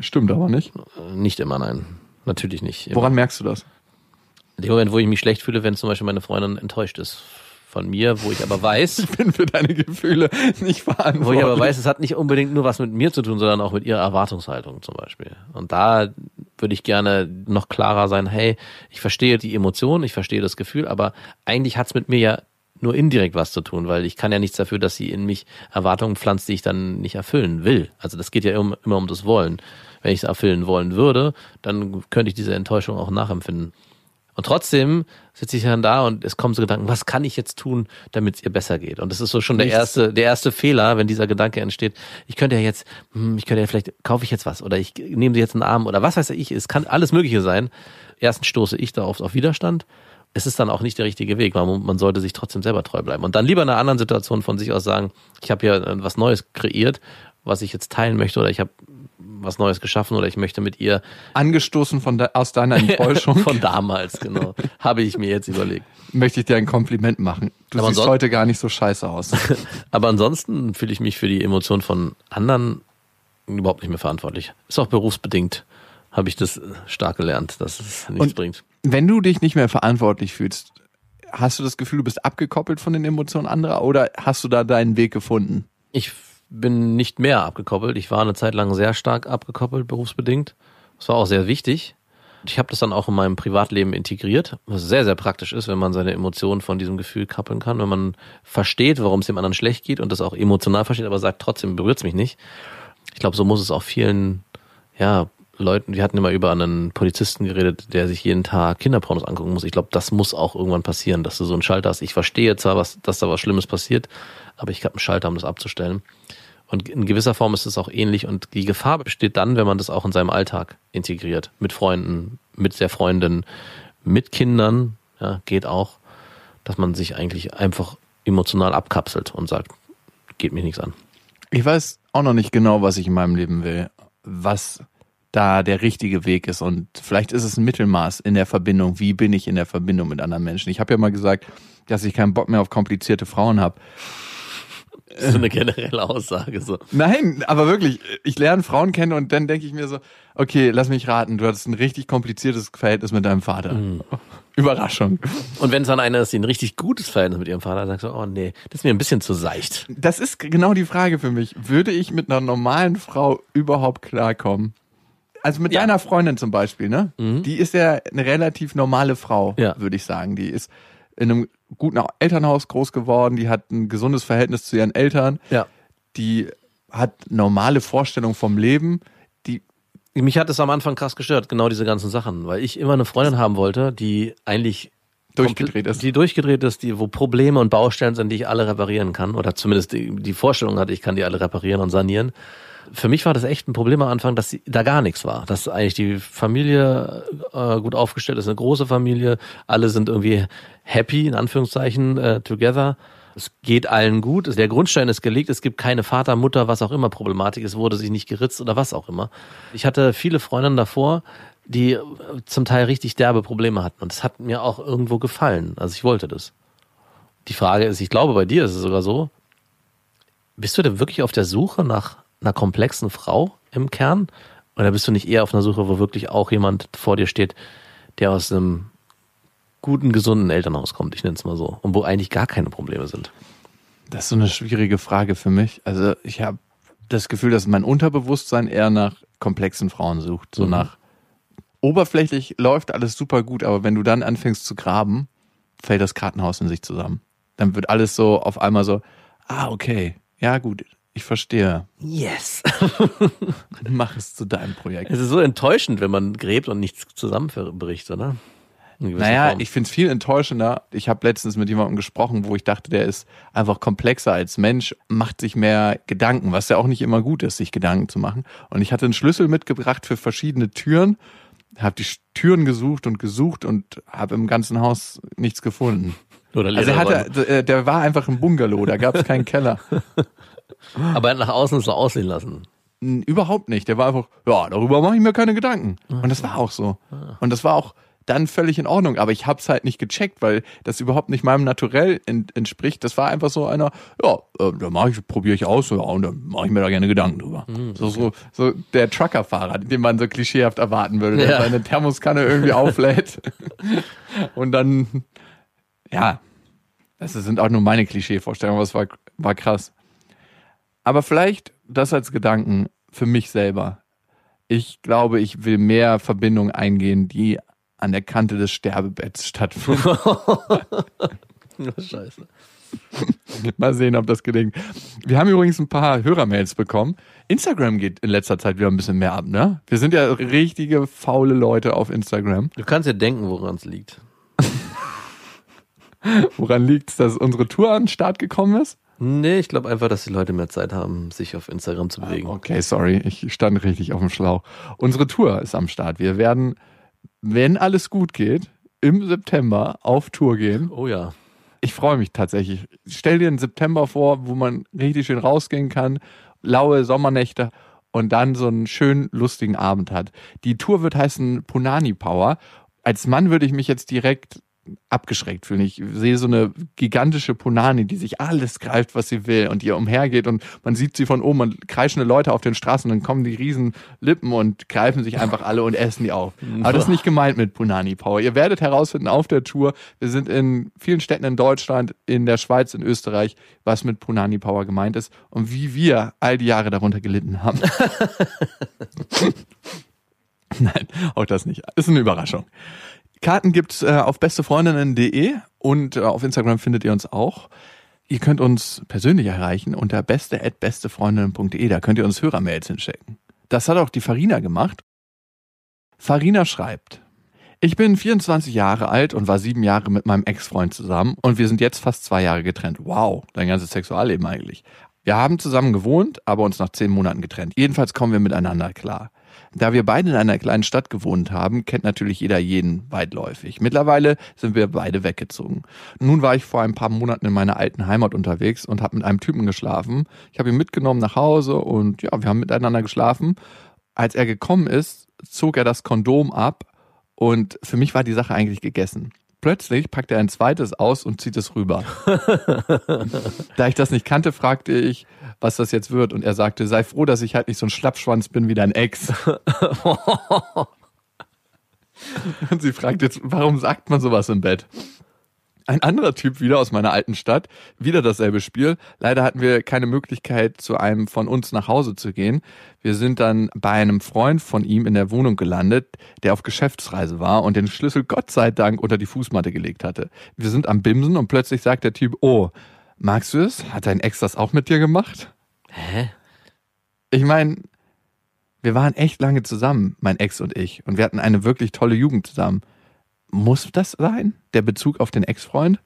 Stimmt aber nicht. Nicht immer Nein. Natürlich nicht. Immer. Woran merkst du das? In dem Moment, wo ich mich schlecht fühle, wenn zum Beispiel meine Freundin enttäuscht ist von mir, wo ich aber weiß, Ich bin für deine Gefühle nicht verantwortlich. Wo ich aber weiß, es hat nicht unbedingt nur was mit mir zu tun, sondern auch mit ihrer Erwartungshaltung zum Beispiel. Und da würde ich gerne noch klarer sein, hey, ich verstehe die Emotion, ich verstehe das Gefühl, aber eigentlich hat's mit mir ja nur indirekt was zu tun, weil ich kann ja nichts dafür, dass sie in mich Erwartungen pflanzt, die ich dann nicht erfüllen will. Also das geht ja immer, immer um das Wollen. Wenn ich es erfüllen wollen würde, dann könnte ich diese Enttäuschung auch nachempfinden. Und trotzdem sitze ich dann da und es kommen so Gedanken, was kann ich jetzt tun, damit es ihr besser geht? Und das ist so schon der erste, der erste Fehler, wenn dieser Gedanke entsteht. Ich könnte ja jetzt, hm, ich könnte ja vielleicht, kaufe ich jetzt was oder ich nehme sie jetzt einen Arm oder was weiß ich, es kann alles Mögliche sein. Erstens stoße ich da oft auf Widerstand. Es ist dann auch nicht der richtige Weg, man, man sollte sich trotzdem selber treu bleiben. Und dann lieber in einer anderen Situation von sich aus sagen, ich habe ja was Neues kreiert, was ich jetzt teilen möchte oder ich habe was Neues geschaffen oder ich möchte mit ihr. Angestoßen von de, aus deiner Enttäuschung. von damals, genau. Habe ich mir jetzt überlegt. Möchte ich dir ein Kompliment machen. Du Aber siehst heute gar nicht so scheiße aus. Aber ansonsten fühle ich mich für die Emotionen von anderen überhaupt nicht mehr verantwortlich. Ist auch berufsbedingt, habe ich das stark gelernt, dass es nichts Und bringt. Wenn du dich nicht mehr verantwortlich fühlst, hast du das Gefühl, du bist abgekoppelt von den Emotionen anderer oder hast du da deinen Weg gefunden? Ich bin nicht mehr abgekoppelt. Ich war eine Zeit lang sehr stark abgekoppelt, berufsbedingt. Das war auch sehr wichtig. Ich habe das dann auch in meinem Privatleben integriert, was sehr, sehr praktisch ist, wenn man seine Emotionen von diesem Gefühl kappeln kann, wenn man versteht, warum es dem anderen schlecht geht und das auch emotional versteht, aber sagt, trotzdem berührt es mich nicht. Ich glaube, so muss es auch vielen, ja, Leuten, wir hatten immer über einen Polizisten geredet, der sich jeden Tag Kinderpornos angucken muss. Ich glaube, das muss auch irgendwann passieren, dass du so einen Schalter hast. Ich verstehe zwar, was, dass da was Schlimmes passiert, aber ich habe einen Schalter, um das abzustellen. Und in gewisser Form ist es auch ähnlich und die Gefahr besteht dann, wenn man das auch in seinem Alltag integriert. Mit Freunden, mit der Freundin, mit Kindern, ja, geht auch, dass man sich eigentlich einfach emotional abkapselt und sagt, geht mich nichts an. Ich weiß auch noch nicht genau, was ich in meinem Leben will. Was da der richtige Weg ist. Und vielleicht ist es ein Mittelmaß in der Verbindung. Wie bin ich in der Verbindung mit anderen Menschen? Ich habe ja mal gesagt, dass ich keinen Bock mehr auf komplizierte Frauen habe. Das ist so eine generelle Aussage. So. Nein, aber wirklich, ich lerne Frauen kennen und dann denke ich mir so, okay, lass mich raten, du hattest ein richtig kompliziertes Verhältnis mit deinem Vater. Mhm. Überraschung. Und wenn es dann einer ist, die ein richtig gutes Verhältnis mit ihrem Vater, hat, sagst du, oh nee, das ist mir ein bisschen zu seicht. Das ist genau die Frage für mich. Würde ich mit einer normalen Frau überhaupt klarkommen? Also mit Ja. deiner Freundin zum Beispiel, ne? Die ist ja eine relativ normale Frau, Ja. würde ich sagen. Die ist in einem guten Elternhaus groß geworden, die hat ein gesundes Verhältnis zu ihren Eltern, Ja. die hat normale Vorstellungen vom Leben, die Mich hat es am Anfang krass gestört, genau diese ganzen Sachen, weil ich immer eine Freundin haben wollte, die eigentlich durchgedreht ist. Die durchgedreht ist, die, wo Probleme und Baustellen sind, die ich alle reparieren kann. Oder zumindest die, die Vorstellung hatte, ich kann die alle reparieren und sanieren. Für mich war das echt ein Problem am Anfang, dass da gar nichts war. Dass eigentlich die Familie äh, gut aufgestellt ist, eine große Familie, alle sind irgendwie happy, in Anführungszeichen, äh, together. Es geht allen gut. Der Grundstein ist gelegt. Es gibt keine Vater, Mutter, was auch immer Problematik. Es wurde sich nicht geritzt oder was auch immer. Ich hatte viele Freundinnen davor, die äh, zum Teil richtig derbe Probleme hatten. Und es hat mir auch irgendwo gefallen. Also ich wollte das. Die Frage ist, ich glaube, bei dir ist es sogar so, bist du denn wirklich auf der Suche nach einer komplexen Frau im Kern? Oder bist du nicht eher auf einer Suche, wo wirklich auch jemand vor dir steht, der aus einem guten, gesunden Elternhaus kommt, ich nenne es mal so, und wo eigentlich gar keine Probleme sind? Das ist so eine schwierige Frage für mich. Also ich habe das Gefühl, dass mein Unterbewusstsein eher nach komplexen Frauen sucht. So Mhm. nach oberflächlich läuft alles super gut, aber wenn du dann anfängst zu graben, fällt das Kartenhaus in sich zusammen. Dann wird alles so auf einmal so, ah, okay, ja gut, ich verstehe. Yes! Mach es zu deinem Projekt. Es ist so enttäuschend, wenn man gräbt und nichts zusammenbricht, oder? Naja, Form. ich finde es viel enttäuschender. Ich habe letztens mit jemandem gesprochen, wo ich dachte, der ist einfach komplexer als Mensch, macht sich mehr Gedanken, was ja auch nicht immer gut ist, sich Gedanken zu machen. Und ich hatte einen Schlüssel mitgebracht für verschiedene Türen, habe die Türen gesucht und gesucht und habe im ganzen Haus nichts gefunden. Oder Also hatte, äh, der war einfach ein Bungalow, da gab es keinen Keller. Aber er hat nach außen so aussehen lassen. Überhaupt nicht. Der war einfach, ja, darüber mache ich mir keine Gedanken. Und das war auch so. Und das war auch dann völlig in Ordnung. Aber ich hab's halt nicht gecheckt, weil das überhaupt nicht meinem Naturell ent entspricht. Das war einfach so einer, ja, äh, da mache ich, probiere ich aus, ja, und dann mache ich mir da gerne Gedanken drüber. So, so, so der Truckerfahrer, den man so klischeehaft erwarten würde, der Ja. seine Thermoskanne irgendwie auflädt. und dann, ja, das sind auch nur meine Klischeevorstellungen, aber es war, war krass. Aber vielleicht das als Gedanken für mich selber. Ich glaube, ich will mehr Verbindungen eingehen, die an der Kante des Sterbebetts stattfinden. Scheiße. Mal sehen, ob das gelingt. Wir haben übrigens ein paar Hörermails bekommen. Instagram geht in letzter Zeit wieder ein bisschen mehr ab, ne? Wir sind ja richtige faule Leute auf Instagram. Du kannst ja denken, woran es liegt. Woran liegt es, dass unsere Tour an den Start gekommen ist? Nee, ich glaube einfach, dass die Leute mehr Zeit haben, sich auf Instagram zu bewegen. Okay, sorry, ich stand richtig auf dem Schlauch. Unsere Tour ist am Start. Wir werden, wenn alles gut geht, im September auf Tour gehen. Oh ja. Ich freue mich tatsächlich. Stell dir einen September vor, wo man richtig schön rausgehen kann, laue Sommernächte und dann so einen schönen, lustigen Abend hat. Die Tour wird heißen Punani Power. Als Mann würde ich mich jetzt direkt abgeschreckt fühlen. Ich sehe so eine gigantische Punani, die sich alles greift, was sie will und ihr umhergeht und man sieht sie von oben und kreischende Leute auf den Straßen und dann kommen die riesen Lippen und greifen sich einfach alle und essen die auf. Aber das ist nicht gemeint mit Punani Power. Ihr werdet herausfinden auf der Tour, wir sind in vielen Städten in Deutschland, in der Schweiz, in Österreich, was mit Punani Power gemeint ist und wie wir all die Jahre darunter gelitten haben. Nein, auch das nicht. Ist eine Überraschung. Karten gibt's äh, auf bestefreundinnen.de und äh, auf Instagram findet ihr uns auch. Ihr könnt uns persönlich erreichen unter beste@bestefreundinnen.de. Da könnt ihr uns Hörermails hinschicken. Das hat auch die Farina gemacht. Farina schreibt: Ich bin 24 Jahre alt und war sieben Jahre mit meinem Ex-Freund zusammen und wir sind jetzt fast zwei Jahre getrennt. Wow, dein ganzes Sexualleben eigentlich. Wir haben zusammen gewohnt, aber uns nach zehn Monaten getrennt. Jedenfalls kommen wir miteinander klar. Da wir beide in einer kleinen Stadt gewohnt haben, kennt natürlich jeder jeden weitläufig. Mittlerweile sind wir beide weggezogen. Nun war ich vor ein paar Monaten in meiner alten Heimat unterwegs und habe mit einem Typen geschlafen. Ich habe ihn mitgenommen nach Hause und ja, wir haben miteinander geschlafen. Als er gekommen ist, zog er das Kondom ab und für mich war die Sache eigentlich gegessen. Plötzlich packt er ein zweites aus und zieht es rüber. da ich das nicht kannte, fragte ich, was das jetzt wird. Und er sagte, sei froh, dass ich halt nicht so ein Schlappschwanz bin wie dein Ex. und sie fragt jetzt, warum sagt man sowas im Bett? Ein anderer Typ wieder aus meiner alten Stadt, wieder dasselbe Spiel. Leider hatten wir keine Möglichkeit, zu einem von uns nach Hause zu gehen. Wir sind dann bei einem Freund von ihm in der Wohnung gelandet, der auf Geschäftsreise war und den Schlüssel Gott sei Dank unter die Fußmatte gelegt hatte. Wir sind am Bimsen und plötzlich sagt der Typ, oh, magst du es? Hat dein Ex das auch mit dir gemacht? Hä? Ich meine, wir waren echt lange zusammen, mein Ex und ich, und wir hatten eine wirklich tolle Jugend zusammen. Muss das sein? Der Bezug auf den Ex-Freund?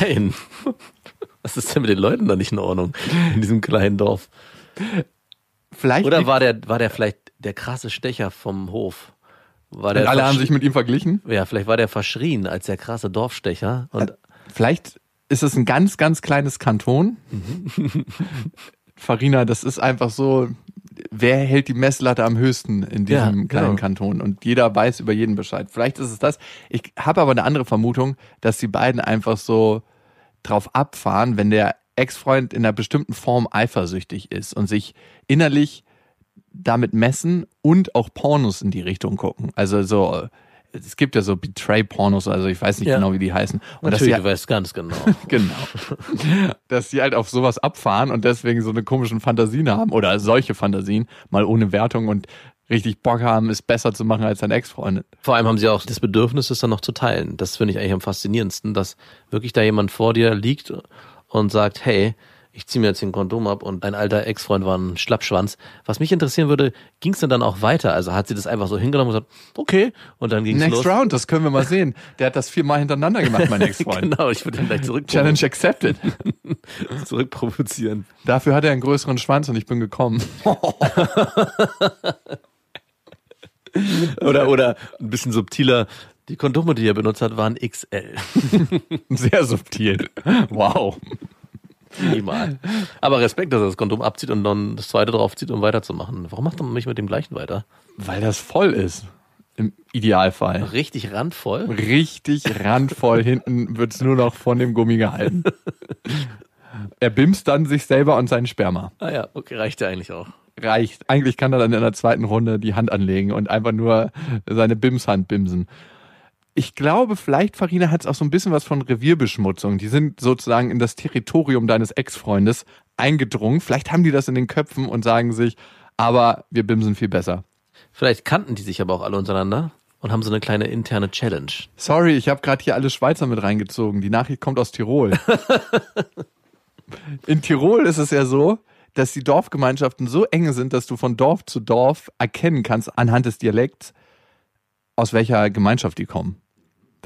Nein. Was ist denn mit den Leuten da nicht in Ordnung in diesem kleinen Dorf? Vielleicht Oder war der, war der vielleicht der krasse Stecher vom Hof? War der und alle haben sich mit ihm verglichen? ja, vielleicht war der verschrien als der krasse Dorfstecher. Und Vielleicht ist es ein ganz, ganz kleines Kanton. Farina, das ist einfach so, wer hält die Messlatte am höchsten in diesem Ja, genau. kleinen Kanton? Und jeder weiß über jeden Bescheid. Vielleicht ist es das. Ich habe aber eine andere Vermutung, dass die beiden einfach so drauf abfahren, wenn der Ex-Freund in einer bestimmten Form eifersüchtig ist und sich innerlich damit messen und auch Pornos in die Richtung gucken. Also so, es gibt ja so Betray-Pornos, also ich weiß nicht Ja. genau, wie die heißen. Und dass natürlich, sie, du weißt ganz genau. genau. dass sie halt auf sowas abfahren und deswegen so eine komischen Fantasien haben oder solche Fantasien, mal ohne Wertung und richtig Bock haben, es besser zu machen als dein Ex-Freundin. Vor allem haben sie auch das Bedürfnis, es dann noch zu teilen. Das finde ich eigentlich am faszinierendsten, dass wirklich da jemand vor dir liegt und sagt, hey, ich ziehe mir jetzt den Kondom ab und dein alter Ex-Freund war ein Schlappschwanz. Was mich interessieren würde, ging es denn dann auch weiter? Also hat sie das einfach so hingenommen und gesagt, okay, und dann ging es Next los. Round, das können wir mal sehen. Der hat das viermal hintereinander gemacht, mein Ex-Freund. Genau, ich würde ihn gleich zurück Challenge accepted. zurückprovozieren. Dafür hat er einen größeren Schwanz und ich bin gekommen. Oder, oder ein bisschen subtiler, die Kondome, die er benutzt hat, waren XL. Sehr subtil. Wow. Minimal. Aber Respekt, dass er das Kondom abzieht und dann das zweite draufzieht, um weiterzumachen. Warum macht man nicht mit dem gleichen weiter? Weil das voll ist. Im Idealfall. Richtig randvoll. Richtig randvoll. Hinten wird's nur noch von dem Gummi gehalten. Er bimst dann sich selber und seinen Sperma. Ah ja, okay, reicht ja eigentlich auch. Reicht. Eigentlich kann er dann in der zweiten Runde die Hand anlegen und einfach nur seine Bimshand bimsen. Ich glaube, vielleicht, Farina, hat es auch so ein bisschen was von Revierbeschmutzung. Die sind sozusagen in das Territorium deines Ex-Freundes eingedrungen. Vielleicht haben die das in den Köpfen und sagen sich, aber wir bimsen viel besser. Vielleicht kannten die sich aber auch alle untereinander und haben so eine kleine interne Challenge. Sorry, ich habe gerade hier alle Schweizer mit reingezogen. Die Nachricht kommt aus Tirol. In Tirol ist es ja so, dass die Dorfgemeinschaften so eng sind, dass du von Dorf zu Dorf erkennen kannst anhand des Dialekts, aus welcher Gemeinschaft die kommen.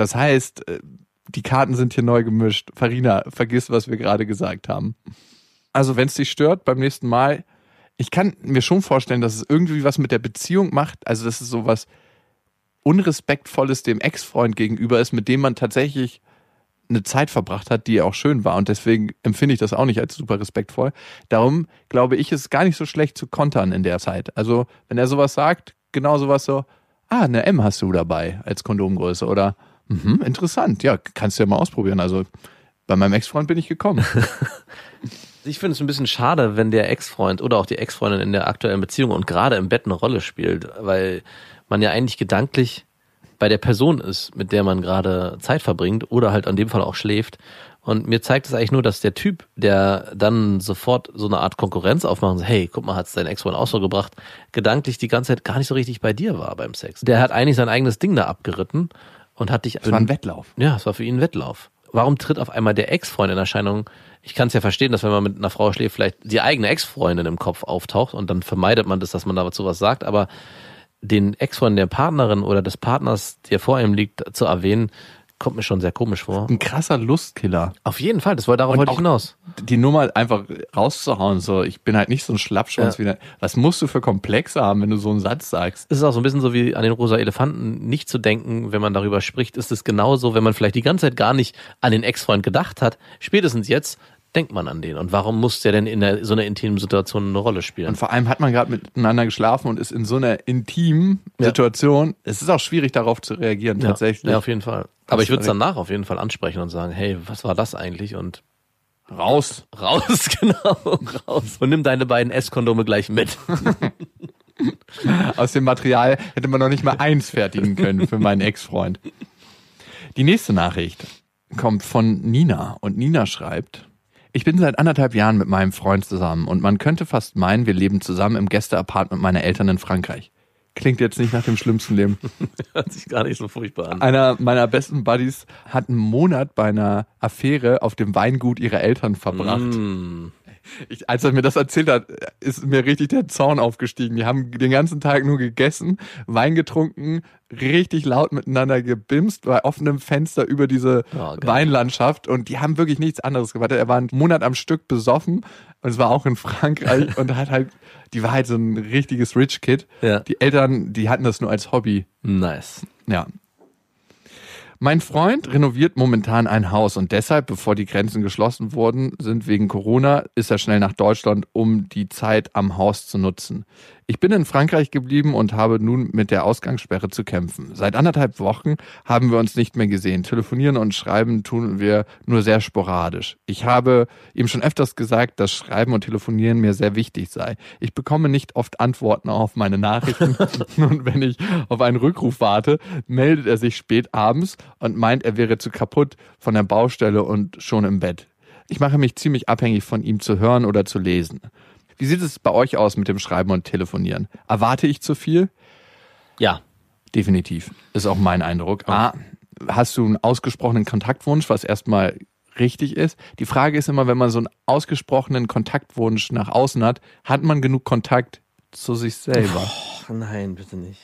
Das heißt, äh, die Karten sind hier neu gemischt. Farina, vergiss, was wir gerade gesagt haben. Also, wenn es dich stört beim nächsten Mal, ich kann mir schon vorstellen, dass es irgendwie was mit der Beziehung macht. Also, dass es sowas Unrespektvolles dem Ex-Freund gegenüber ist, mit dem man tatsächlich eine Zeit verbracht hat, die auch schön war. Und deswegen empfinde ich das auch nicht als super respektvoll. Darum glaube ich, ist es gar nicht so schlecht zu kontern in der Zeit. Also, wenn er sowas sagt, genau sowas so, ah, eine M hast du dabei als Kondomgröße oder mhm, interessant, ja, kannst du ja mal ausprobieren. Also bei meinem Ex-Freund bin ich gekommen. Ich finde es ein bisschen schade, wenn der Ex-Freund oder auch die Ex-Freundin in der aktuellen Beziehung und gerade im Bett eine Rolle spielt, weil man ja eigentlich gedanklich bei der Person ist, mit der man gerade Zeit verbringt oder halt an dem Fall auch schläft. Und mir zeigt es eigentlich nur, dass der Typ, der dann sofort so eine Art Konkurrenz aufmacht, so, hey, guck mal, hat's dein Ex-Freund auch so gebracht, gedanklich die ganze Zeit gar nicht so richtig bei dir war beim Sex. Der hat eigentlich sein eigenes Ding da abgeritten und hat dich. Es war ein Wettlauf. Ja, es war für ihn ein Wettlauf. Warum tritt auf einmal der Ex-Freund in Erscheinung? Ich kann es ja verstehen, dass wenn man mit einer Frau schläft, vielleicht die eigene Ex-Freundin im Kopf auftaucht und dann vermeidet man das, dass man dazu was sagt, aber den Ex-Freund der Partnerin oder des Partners, der vor ihm liegt, zu erwähnen, kommt mir schon sehr komisch vor. Ein krasser Lustkiller. Auf jeden Fall, das war darauf Und wollte ich hinaus. Die Nummer einfach rauszuhauen, so, ich bin halt nicht so ein Schlappschwanz Ja. wie. Was musst du für Komplexe haben, wenn du so einen Satz sagst? Es ist auch so ein bisschen so wie an den rosa Elefanten nicht zu denken, wenn man darüber spricht, ist es genauso, wenn man vielleicht die ganze Zeit gar nicht an den Ex-Freund gedacht hat. Spätestens jetzt denkt man an den. Und warum muss der denn in der, so einer intimen Situation eine Rolle spielen? Und vor allem hat man gerade miteinander geschlafen und ist in so einer intimen Ja. Situation. Es ist auch schwierig, darauf zu reagieren, tatsächlich. Ja, auf jeden Fall. Aber ich würde es danach auf jeden Fall ansprechen und sagen, hey, was war das eigentlich? Und Raus. raus, genau, raus. Und nimm deine beiden S-Kondome gleich mit. Aus dem Material hätte man noch nicht mal eins fertigen können für meinen Ex-Freund. Die nächste Nachricht kommt von Nina und Nina schreibt, ich bin seit anderthalb Jahren mit meinem Freund zusammen und man könnte fast meinen, wir leben zusammen im Gästeapartment meiner Eltern in Frankreich. Klingt jetzt nicht nach dem schlimmsten Leben. Hört sich gar nicht so furchtbar an. Einer meiner besten Buddies hat einen Monat bei einer Affäre auf dem Weingut ihrer Eltern verbracht. Mm. Ich, als er mir das erzählt hat, ist mir richtig der Zaun aufgestiegen. Die haben den ganzen Tag nur gegessen, Wein getrunken, richtig laut miteinander gebimst bei offenem Fenster über diese Oh. Weinlandschaft und die haben wirklich nichts anderes gemacht. Er war einen Monat am Stück besoffen und es war auch in Frankreich und hat halt, die war halt so ein richtiges Rich Kid. Ja. Die Eltern, die hatten das nur als Hobby. Nice. Ja. Mein Freund renoviert momentan ein Haus und deshalb, bevor die Grenzen geschlossen wurden, sind wegen Corona, ist er schnell nach Deutschland, um die Zeit am Haus zu nutzen. Ich bin in Frankreich geblieben und habe nun mit der Ausgangssperre zu kämpfen. Seit anderthalb Wochen haben wir uns nicht mehr gesehen. Telefonieren und schreiben tun wir nur sehr sporadisch. Ich habe ihm schon öfters gesagt, dass Schreiben und Telefonieren mir sehr wichtig sei. Ich bekomme nicht oft Antworten auf meine Nachrichten und wenn ich auf einen Rückruf warte, meldet er sich spät abends und meint, er wäre zu kaputt von der Baustelle und schon im Bett. Ich mache mich ziemlich abhängig von ihm zu hören oder zu lesen. Wie sieht es bei euch aus mit dem Schreiben und Telefonieren? Erwarte ich zu viel? Ja. Definitiv. Ist auch mein Eindruck. A, hast du einen ausgesprochenen Kontaktwunsch, was erstmal richtig ist? Die Frage ist immer, wenn man so einen ausgesprochenen Kontaktwunsch nach außen hat, hat man genug Kontakt zu sich selber? Oh, nein, bitte nicht.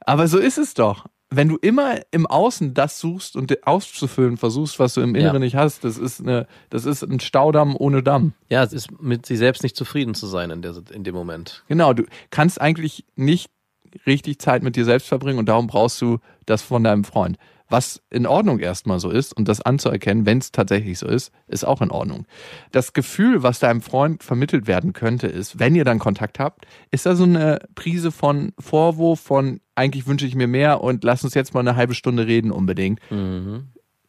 Aber so ist es doch. Wenn du immer im Außen das suchst und auszufüllen versuchst, was du im Inneren Ja. nicht hast, das ist eine, das ist ein Staudamm ohne Damm. Ja, es ist mit sich selbst nicht zufrieden zu sein in, der, in dem Moment. Genau, du kannst eigentlich nicht richtig Zeit mit dir selbst verbringen und darum brauchst du das von deinem Freund. Was in Ordnung erstmal so ist und das anzuerkennen, wenn es tatsächlich so ist, ist auch in Ordnung. Das Gefühl, was deinem Freund vermittelt werden könnte, ist, wenn ihr dann Kontakt habt, ist da so eine Prise von Vorwurf, von eigentlich wünsche ich mir mehr und lass uns jetzt mal eine halbe Stunde reden unbedingt.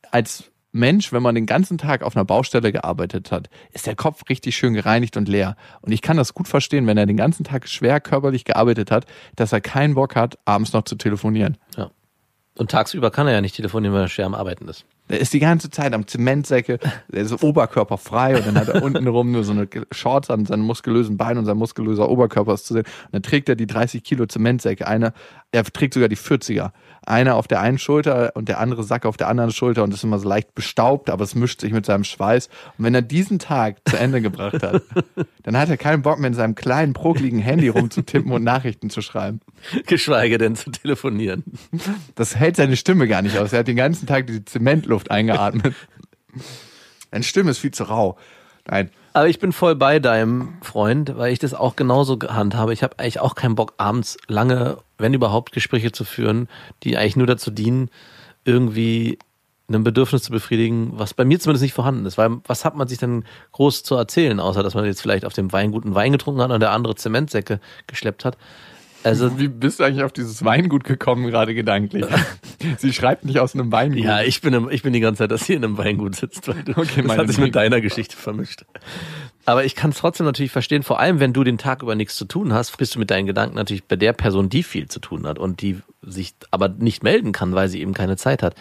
Als Mensch, wenn man den ganzen Tag auf einer Baustelle gearbeitet hat, ist der Kopf richtig schön gereinigt und leer. Und ich kann das gut verstehen, wenn er den ganzen Tag schwer körperlich gearbeitet hat, dass er keinen Bock hat, abends noch zu telefonieren. Ja. Und tagsüber kann er ja nicht telefonieren, weil er schwer am Arbeiten ist. Der ist die ganze Zeit am Zementsäcke, der ist Oberkörper frei und dann hat er unten rum nur so eine Shorts an seinen muskulösen Beinen und sein muskulöser Oberkörper ist zu sehen. Und dann trägt er die 30 Kilo Zementsäcke. Einer, er trägt sogar die 40er. Einer auf der einen Schulter und der andere Sack auf der anderen Schulter und ist immer so leicht bestaubt, aber es mischt sich mit seinem Schweiß. Und wenn er diesen Tag zu Ende gebracht hat, dann hat er keinen Bock mehr in seinem kleinen, prokligen Handy rumzutippen und Nachrichten zu schreiben. Geschweige denn zu telefonieren. Das hält seine Stimme gar nicht aus. Er hat den ganzen Tag die Zementluft eingeatmet. Seine Stimme ist viel zu rau. Nein. Aber ich bin voll bei deinem Freund, weil ich das auch genauso handhabe. Ich habe eigentlich auch keinen Bock, abends lange, wenn überhaupt, Gespräche zu führen, die eigentlich nur dazu dienen, irgendwie ein Bedürfnis zu befriedigen, was bei mir zumindest nicht vorhanden ist. Weil was hat man sich denn groß zu erzählen, außer dass man jetzt vielleicht auf dem Wein guten Wein getrunken hat und der andere Zementsäcke geschleppt hat? Also wie bist du eigentlich auf dieses Weingut gekommen gerade gedanklich? Sie schreibt nicht aus einem Weingut. Ja, ich bin, im, ich bin die ganze Zeit, dass sie in einem Weingut sitzt. Weil du, Okay, das hat sich mit deiner Geschichte vermischt. Aber ich kann es trotzdem natürlich verstehen, vor allem wenn du den Tag über nichts zu tun hast, bist du mit deinen Gedanken natürlich bei der Person, die viel zu tun hat und die sich aber nicht melden kann, weil sie eben keine Zeit hat.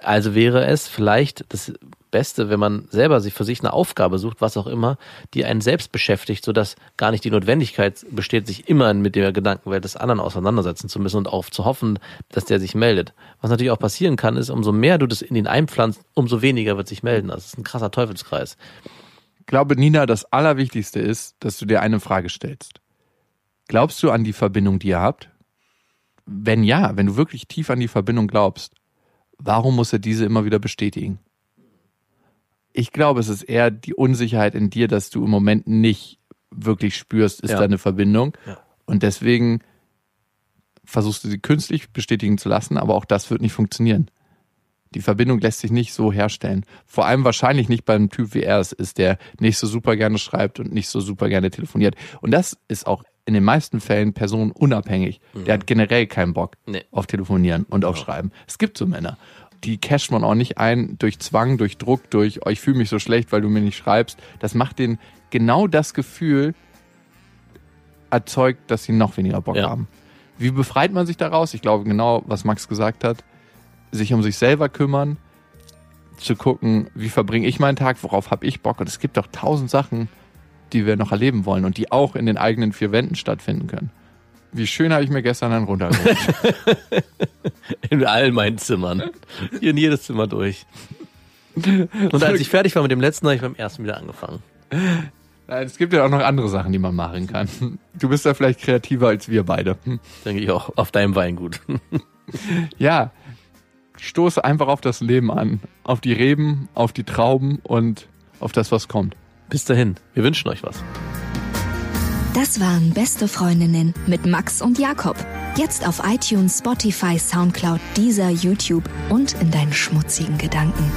Also wäre es vielleicht das Beste, wenn man selber sich für sich eine Aufgabe sucht, was auch immer, die einen selbst beschäftigt, sodass gar nicht die Notwendigkeit besteht, sich immer mit der Gedankenwelt des anderen auseinandersetzen zu müssen und auf zu hoffen, dass der sich meldet. Was natürlich auch passieren kann, ist, umso mehr du das in ihn einpflanzt, umso weniger wird sich melden. Das ist ein krasser Teufelskreis. Ich glaube, Nina, das Allerwichtigste ist, dass du dir eine Frage stellst. Glaubst du an die Verbindung, die ihr habt? Wenn ja, wenn du wirklich tief an die Verbindung glaubst, warum muss er diese immer wieder bestätigen? Ich glaube, es ist eher die Unsicherheit in dir, dass du im Moment nicht wirklich spürst, ist Ja. da eine Verbindung. Ja. Und deswegen versuchst du sie künstlich bestätigen zu lassen, aber auch das wird nicht funktionieren. Die Verbindung lässt sich nicht so herstellen. Vor allem wahrscheinlich nicht beim Typ, wie er es ist, der nicht so super gerne schreibt und nicht so super gerne telefoniert. Und das ist auch in den meisten Fällen personenunabhängig. Der hat generell keinen Bock Nee. auf Telefonieren und auf Schreiben. Es gibt so Männer. Die casht man auch nicht ein durch Zwang, durch Druck, durch, oh, ich fühle mich so schlecht, weil du mir nicht schreibst. Das macht den genau das Gefühl erzeugt, dass sie noch weniger Bock Ja. haben. Wie befreit man sich daraus? Ich glaube genau, was Max gesagt hat. Sich um sich selber kümmern, zu gucken, wie verbringe ich meinen Tag, worauf habe ich Bock. Und es gibt doch tausend Sachen, die wir noch erleben wollen und die auch in den eigenen vier Wänden stattfinden können. Wie schön habe ich mir gestern einen runtergeholt. In all meinen Zimmern. Hier in jedes Zimmer durch. Und als ich fertig war mit dem letzten, habe ich beim ersten wieder angefangen. Nein, es gibt ja auch noch andere Sachen, die man machen kann. Du bist da vielleicht kreativer als wir beide. Denke ich auch, auf deinem Weingut. Ja, stoße einfach auf das Leben an. Auf die Reben, auf die Trauben und auf das, was kommt. Bis dahin, wir wünschen euch was. Das waren Beste Freundinnen mit Max und Jakob. Jetzt auf iTunes, Spotify, Soundcloud, dieser YouTube und in deinen schmutzigen Gedanken.